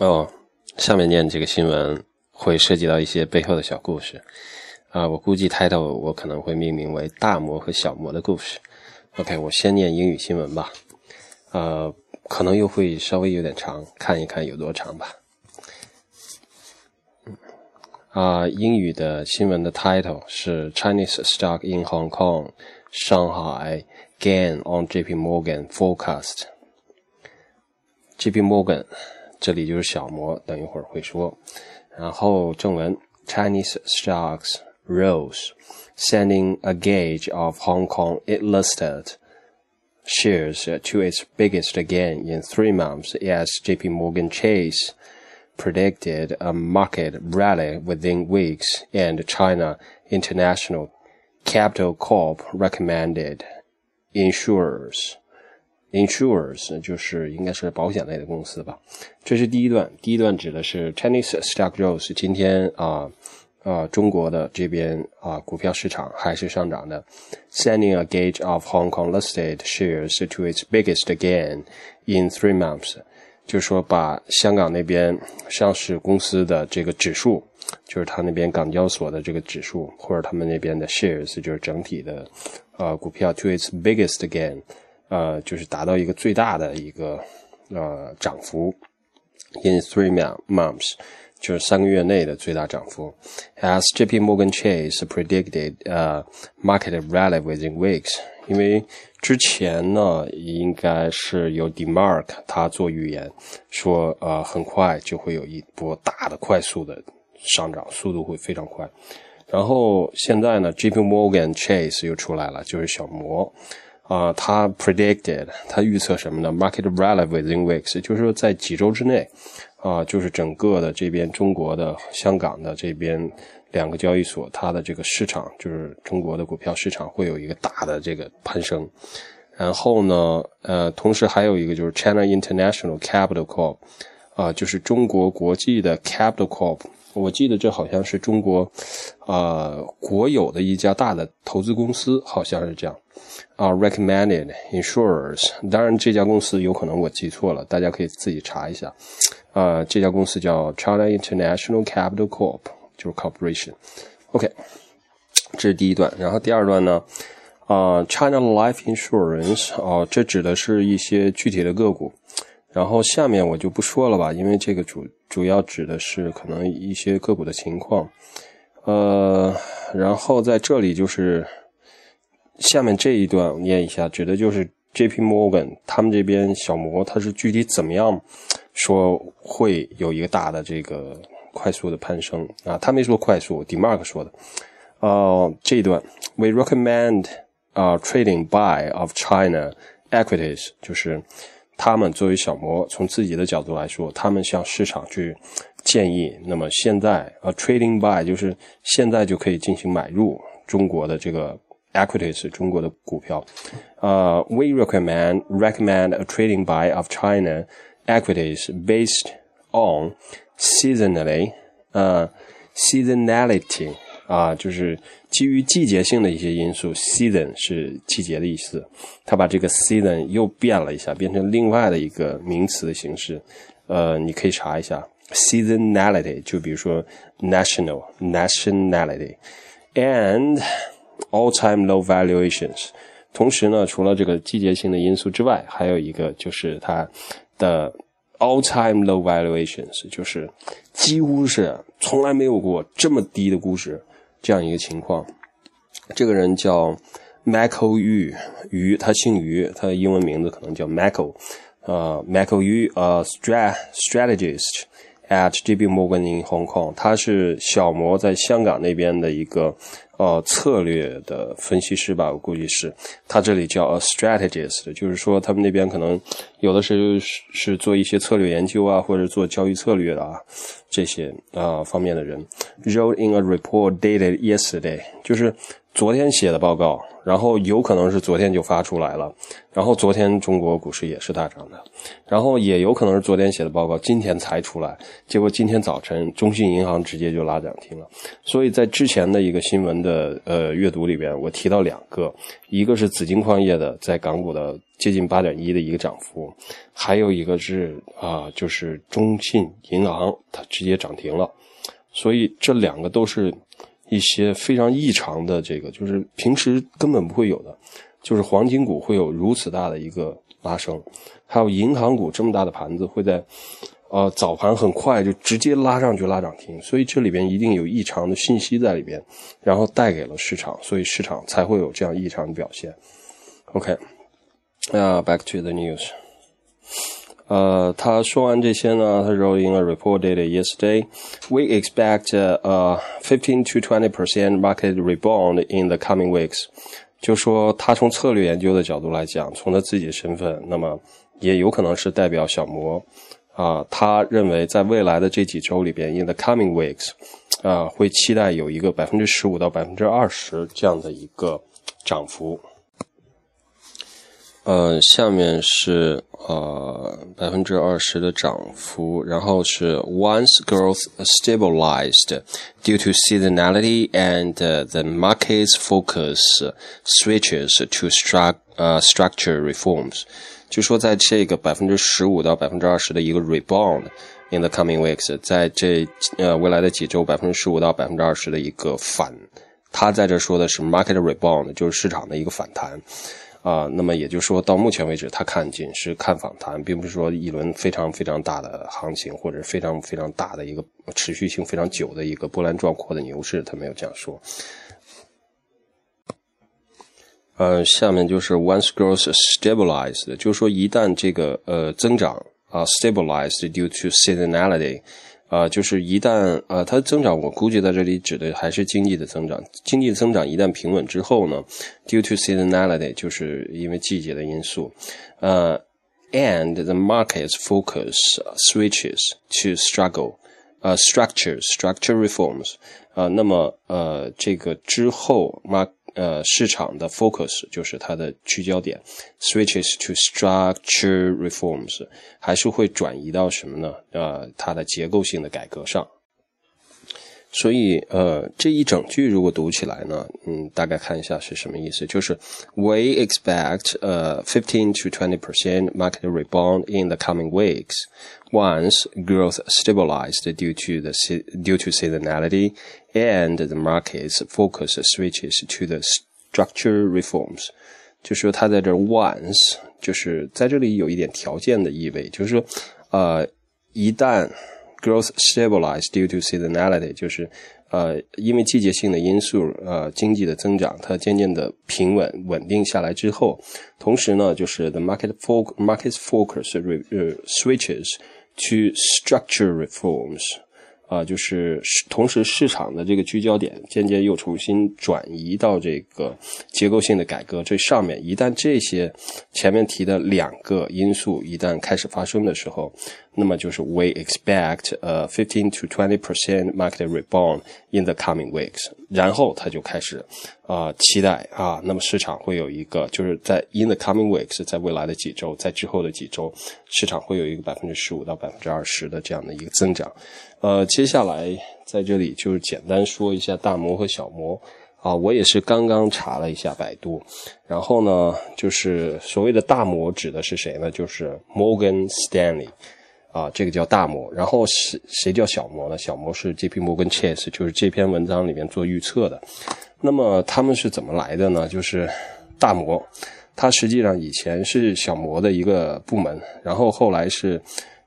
哦，下面念这个新闻会涉及到一些背后的小故事啊，我估计 title 我可能会命名为“大魔和小魔的故事”。OK，我先念英语新闻吧，呃，可能又会稍微有点长，看一看有多长吧。啊，英语的新闻的 title 是 “Chinese stock in Hong Kong, Shanghai gain on J.P. Morgan forecast”。J.P. Morgan。这里就是小摩，等一会儿会说。然后正文：Chinese stocks rose, sending a gauge of Hong Kong it listed shares to its biggest gain in three months as J.P. Morgan Chase predicted a market rally within weeks, and China International Capital Corp recommended insurers Insurers 就是应该是保险类的公司吧，这是第一段。第一段指的是 Chinese stock rose，今天啊啊中国的这边啊股票市场还是上涨的，sending a gauge of Hong Kong listed shares to its biggest gain in three months，就是说把香港那边上市公司的这个指数，就是它那边港交所的这个指数，或者他们那边的 shares，就是整体的呃股票 to its biggest gain。呃，就是达到一个最大的一个呃涨幅，in three months，就是三个月内的最大涨幅。As J.P. Morgan Chase predicted, uh, market rally within weeks，因为之前呢，应该是有 Demark 他做预言，说呃很快就会有一波大的快速的上涨，速度会非常快。然后现在呢，J.P. Morgan Chase 又出来了，就是小摩。啊，他 predicted，他预测什么呢？Market rally within weeks，就是说在几周之内，啊，就是整个的这边中国的、香港的这边两个交易所，它的这个市场，就是中国的股票市场会有一个大的这个攀升。然后呢，呃，同时还有一个就是 China International Capital Corp，啊，就是中国国际的 Capital Corp。我记得这好像是中国，呃，国有的一家大的投资公司，好像是这样。啊，recommended insurers，当然这家公司有可能我记错了，大家可以自己查一下。啊，这家公司叫 China International Capital Corp，就是 corporation。OK，这是第一段。然后第二段呢，啊，China Life Insurance，啊，这指的是一些具体的个股。然后下面我就不说了吧，因为这个主主要指的是可能一些个股的情况。呃，然后在这里就是。下面这一段我念一下，指的就是 J.P. Morgan 他们这边小摩，它是具体怎么样说会有一个大的这个快速的攀升啊？他没说快速，Demark 说的。呃，这一段，We recommend 啊 trading buy of China equities，就是他们作为小摩，从自己的角度来说，他们向市场去建议，那么现在啊 trading buy 就是现在就可以进行买入中国的这个。equities 中国的股票，呃、uh,，we recommend recommend a trading buy of China equities based on seasonally，呃、uh,，seasonality 啊，就是基于季节性的一些因素，season 是季节的意思，他把这个 season 又变了一下，变成另外的一个名词的形式，呃，你可以查一下 seasonality，就比如说 national nationality and All-time low valuations。同时呢，除了这个季节性的因素之外，还有一个就是它的 all-time low valuations，就是几乎是从来没有过这么低的估值这样一个情况。这个人叫 Michael Yu，于他姓于，他的英文名字可能叫 Michael，呃，Michael Yu，呃，strat strategist at JP Morgan in Hong Kong，他是小摩在香港那边的一个。呃，策略的分析师吧，我估计是他这里叫 a strategist，就是说他们那边可能有的时候是是做一些策略研究啊，或者做交易策略的啊这些啊方面的人。Wrote in a report dated yesterday，就是昨天写的报告，然后有可能是昨天就发出来了，然后昨天中国股市也是大涨的，然后也有可能是昨天写的报告，今天才出来，结果今天早晨中信银行直接就拉涨停了。所以在之前的一个新闻的呃阅读里边，我提到两个，一个是紫金矿业的在港股的接近八点一的一个涨幅，还有一个是啊就是中信银行它直接涨停了，所以这两个都是。一些非常异常的这个，就是平时根本不会有的，就是黄金股会有如此大的一个拉升，还有银行股这么大的盘子会在，呃早盘很快就直接拉上去拉涨停，所以这里边一定有异常的信息在里边，然后带给了市场，所以市场才会有这样异常的表现。OK，那 back to the news。呃，他说完这些呢，他说 in a report dated yesterday, we expect a 15 to 20 percent market rebound in the coming weeks。就说他从策略研究的角度来讲，从他自己的身份，那么也有可能是代表小摩啊，他认为在未来的这几周里边，in the coming weeks，啊，会期待有一个百分之十五到百分之二十这样的一个涨幅。呃，下面是呃百分之二十的涨幅，然后是 once growth stabilized due to seasonality and the market's focus switches to stru 呃 structure reforms，就说在这个百分之十五到百分之二十的一个 rebound in the coming weeks，在这呃未来的几周百分之十五到百分之二十的一个反，他在这说的是 market rebound，就是市场的一个反弹。 啊，那么也就是说到目前为止，他看仅是看反弹，并不是说一轮非常非常大的行情，或者非常非常大的一个持续性非常久的一个波澜壮阔的牛市，他没有这样说。呃，下面就是 once growth stabilized，就是说一旦这个呃增长啊 stabilized due to seasonality。啊，就是一旦啊，它增长，我估计在这里指的还是经济的增长。经济增长一旦平稳之后呢，due to seasonality，就是因为季节的因素，呃，and the market's focus switches to struggle，呃，structure，structure reforms，啊，那么呃，这个之后，mark。呃，市场的 focus 就是它的聚焦点，switches to structure reforms，还是会转移到什么呢？呃，它的结构性的改革上。所以，呃，这一整句如果读起来呢，嗯，大概看一下是什么意思，就是 We expect a fifteen to twenty percent market rebound in the coming weeks once growth stabilized due to the due to seasonality and the market's focus switches to the structure reforms。就说它在这 once，就是在这里有一点条件的意味，就是说，呃，一旦 Growth stabilized due to seasonality，就是呃，因为季节性的因素，呃，经济的增长它渐渐的平稳稳定下来之后，同时呢，就是 the market focus market focus re- switches to structure reforms。啊，就是同时市场的这个聚焦点渐渐又重新转移到这个结构性的改革这上面。一旦这些前面提的两个因素一旦开始发生的时候，那么就是 we expect a fifteen to twenty percent market rebound in the coming weeks。然后他就开始啊期待啊，那么市场会有一个就是在 in the coming weeks，在未来的几周，在之后的几周，市场会有一个百分之十五到百分之二十的这样的一个增长。呃，接下来在这里就是简单说一下大摩和小摩啊，我也是刚刚查了一下百度，然后呢，就是所谓的大摩指的是谁呢？就是 Morgan Stanley 啊，这个叫大摩。然后谁谁叫小摩呢？小摩是 J.P. Morgan Chase，就是这篇文章里面做预测的。那么他们是怎么来的呢？就是大摩，它实际上以前是小摩的一个部门，然后后来是。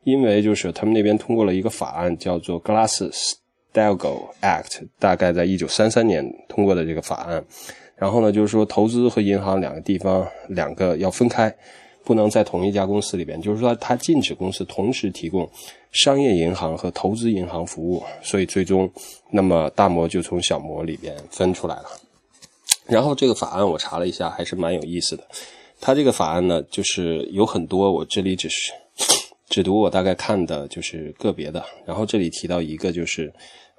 因为就是他们那边通过了一个法案，叫做 Glass-Steagall Act，大概在一九三三年通过的这个法案。然后呢，就是说投资和银行两个地方两个要分开，不能在同一家公司里边。就是说，它禁止公司同时提供商业银行和投资银行服务。所以最终，那么大摩就从小摩里边分出来了。然后这个法案我查了一下，还是蛮有意思的。它这个法案呢，就是有很多，我这里只是。只读我大概看的就是个别的，然后这里提到一个就是，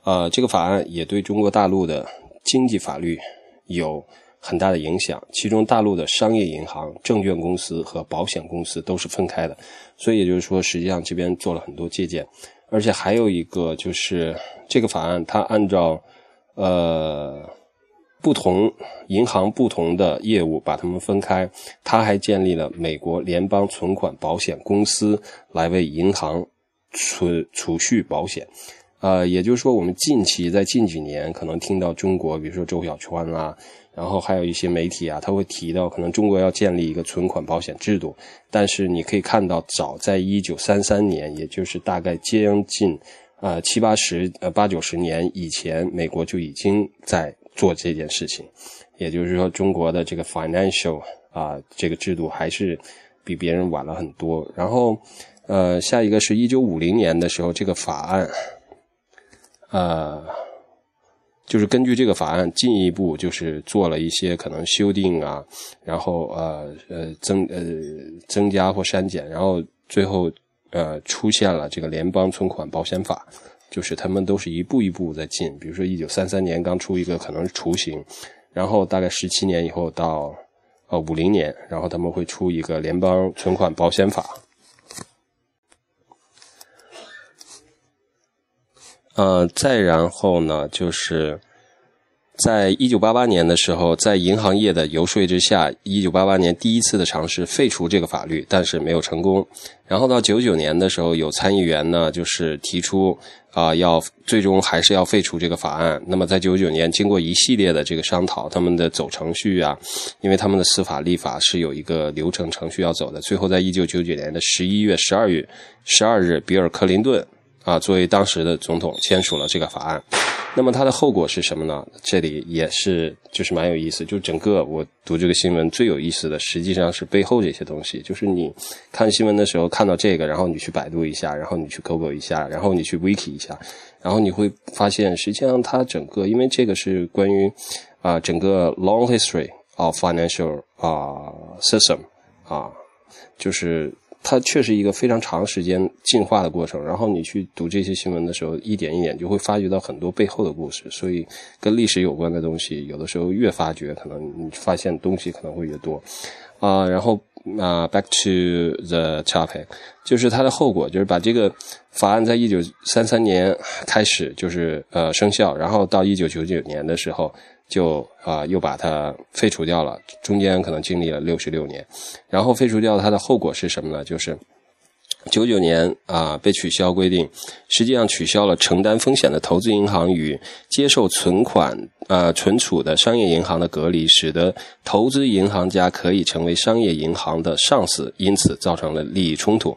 呃，这个法案也对中国大陆的经济法律有很大的影响。其中，大陆的商业银行、证券公司和保险公司都是分开的，所以也就是说，实际上这边做了很多借鉴。而且还有一个就是这个法案，它按照呃不同银行不同的业务把它们分开，它还建立了美国联邦存款保险公司来为银行存储蓄保险。呃，也就是说，我们近期在近几年可能听到中国，比如说周小川啊，然后还有一些媒体啊，他会提到可能中国要建立一个存款保险制度。但是你可以看到，早在一九三三年，也就是大概将近啊七八十呃八九十年以前，美国就已经在做这件事情。也就是说，中国的这个 financial 啊这个制度还是比别人晚了很多。然后呃，下一个是一九五零年的时候，这个法案。呃，就是根据这个法案进一步就是做了一些可能修订啊，然后呃呃增呃增加或删减，然后最后呃出现了这个联邦存款保险法，就是他们都是一步一步在进。比如说一九三三年刚出一个可能是雏形，然后大概十七年以后到呃五零年，然后他们会出一个联邦存款保险法。呃，再然后呢，就是在一九八八年的时候，在银行业的游说之下，一九八八年第一次的尝试废除这个法律，但是没有成功。然后到九九年的时候，有参议员呢，就是提出啊，要最终还是要废除这个法案。那么在九九年，经过一系列的这个商讨，他们的走程序啊，因为他们的司法立法是有一个流程程序要走的。最后在一九九九年的十一月十二月十二日，比尔·克林顿。啊，作为当时的总统签署了这个法案，那么它的后果是什么呢？这里也是就是蛮有意思，就整个我读这个新闻最有意思的，实际上是背后这些东西。就是你看新闻的时候看到这个，然后你去百度一下，然后你去 Google 一下，然后你去 Wiki 一下，然后你会发现，实际上它整个，因为这个是关于啊整个 long history of financial 啊 system 啊，就是。它确实一个非常长时间进化的过程，然后你去读这些新闻的时候，一点一点就会发掘到很多背后的故事。所以，跟历史有关的东西，有的时候越发掘，可能你发现东西可能会越多。啊，然后啊，back to the topic，就是它的后果，就是把这个法案在一九三三年开始就是呃生效，然后到一九九九年的时候。就啊，又把它废除掉了。中间可能经历了六十六年，然后废除掉它的后果是什么呢？就是九九年啊被取消规定，实际上取消了承担风险的投资银行与接受存款啊存储的商业银行的隔离，使得投资银行家可以成为商业银行的上司，因此造成了利益冲突。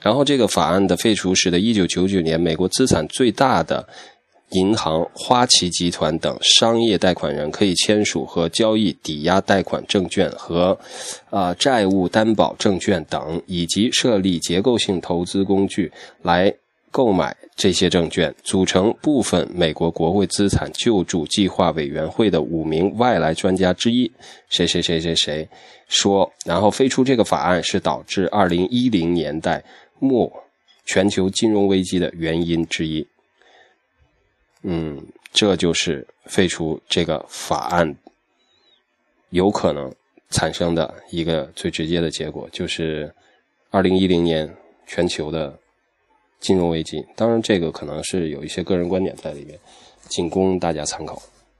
然后这个法案的废除使得一九九九年美国资产最大的。银行、花旗集团等商业贷款人可以签署和交易抵押贷款证券和啊债务担保证券等，以及设立结构性投资工具来购买这些证券。组成部分美国国会资产救助计划委员会的五名外来专家之一，谁谁谁谁谁说，然后飞出这个法案是导致二零一零年代末全球金融危机的原因之一。嗯，这就是废除这个法案有可能产生的一个最直接的结果，就是二零一零年全球的金融危机。当然，这个可能是有一些个人观点在里面，仅供大家参考。